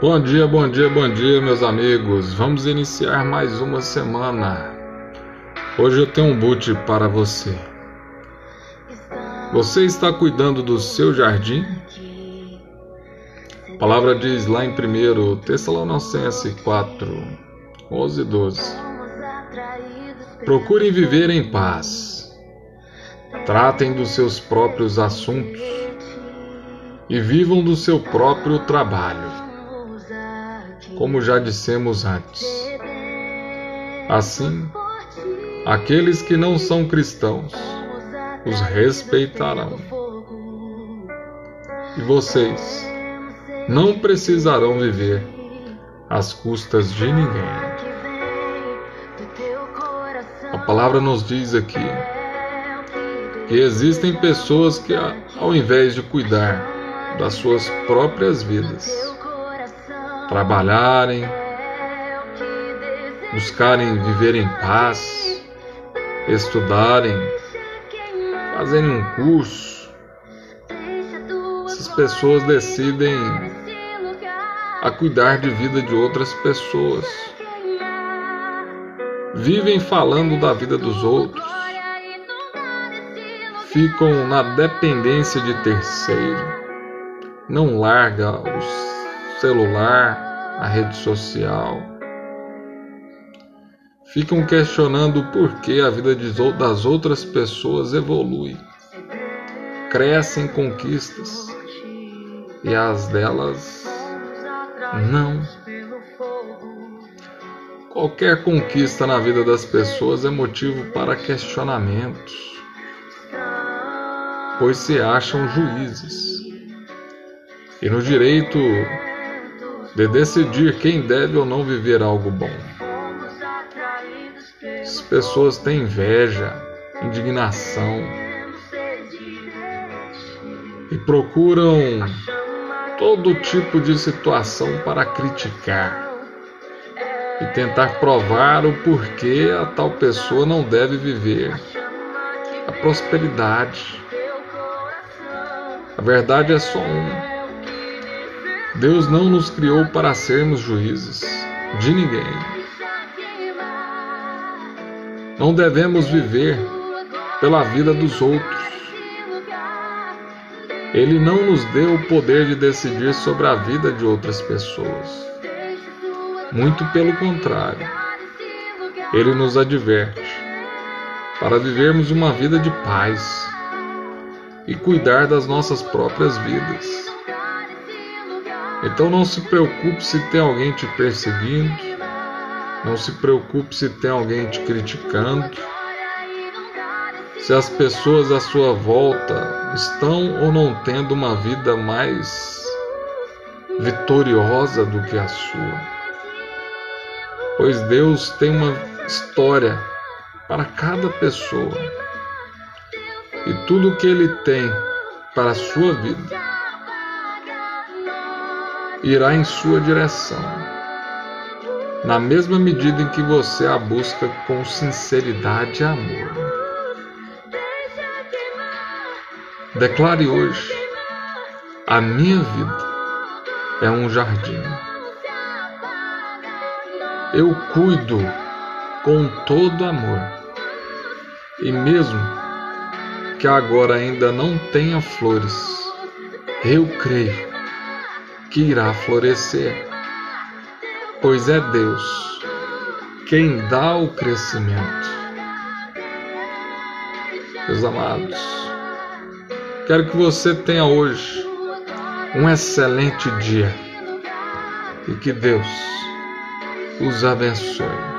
Bom dia, bom dia, bom dia, meus amigos. Vamos iniciar mais uma semana. Hoje eu tenho um boot para você. Você está cuidando do seu jardim? A palavra diz lá em 1 Tessalonicenses 4, 11 e 12. Procurem viver em paz. Tratem dos seus próprios assuntos e vivam do seu próprio trabalho como já dissemos antes. Assim, aqueles que não são cristãos os respeitarão. E vocês não precisarão viver às custas de ninguém. A palavra nos diz aqui que existem pessoas que, ao invés de cuidar das suas próprias vidas, trabalharem, buscarem viver em paz, estudarem, fazerem um curso. Essas pessoas decidem a cuidar de vida de outras pessoas. Vivem falando da vida dos outros. Ficam na dependência de terceiro. Não larga os celular, a rede social. Ficam questionando o porquê a vida das outras pessoas evolui. Crescem conquistas e as delas não. Qualquer conquista na vida das pessoas é motivo para questionamentos, pois se acham juízes. E no direito de decidir quem deve ou não viver algo bom. As pessoas têm inveja, indignação e procuram todo tipo de situação para criticar e tentar provar o porquê a tal pessoa não deve viver a prosperidade. A verdade é só uma. Deus não nos criou para sermos juízes de ninguém. Não devemos viver pela vida dos outros. Ele não nos deu o poder de decidir sobre a vida de outras pessoas. Muito pelo contrário, ele nos adverte para vivermos uma vida de paz e cuidar das nossas próprias vidas. Então não se preocupe se tem alguém te perseguindo, não se preocupe se tem alguém te criticando, se as pessoas à sua volta estão ou não tendo uma vida mais vitoriosa do que a sua. Pois Deus tem uma história para cada pessoa. E tudo que Ele tem para a sua vida irá em sua direção, na mesma medida em que você a busca com sinceridade e amor. Declare hoje: a minha vida é um jardim. Eu cuido com todo amor, e mesmo que agora ainda não tenha flores, eu creio que irá florescer, pois é Deus quem dá o crescimento. Meus amados, quero que você tenha hoje um excelente dia e que Deus os abençoe.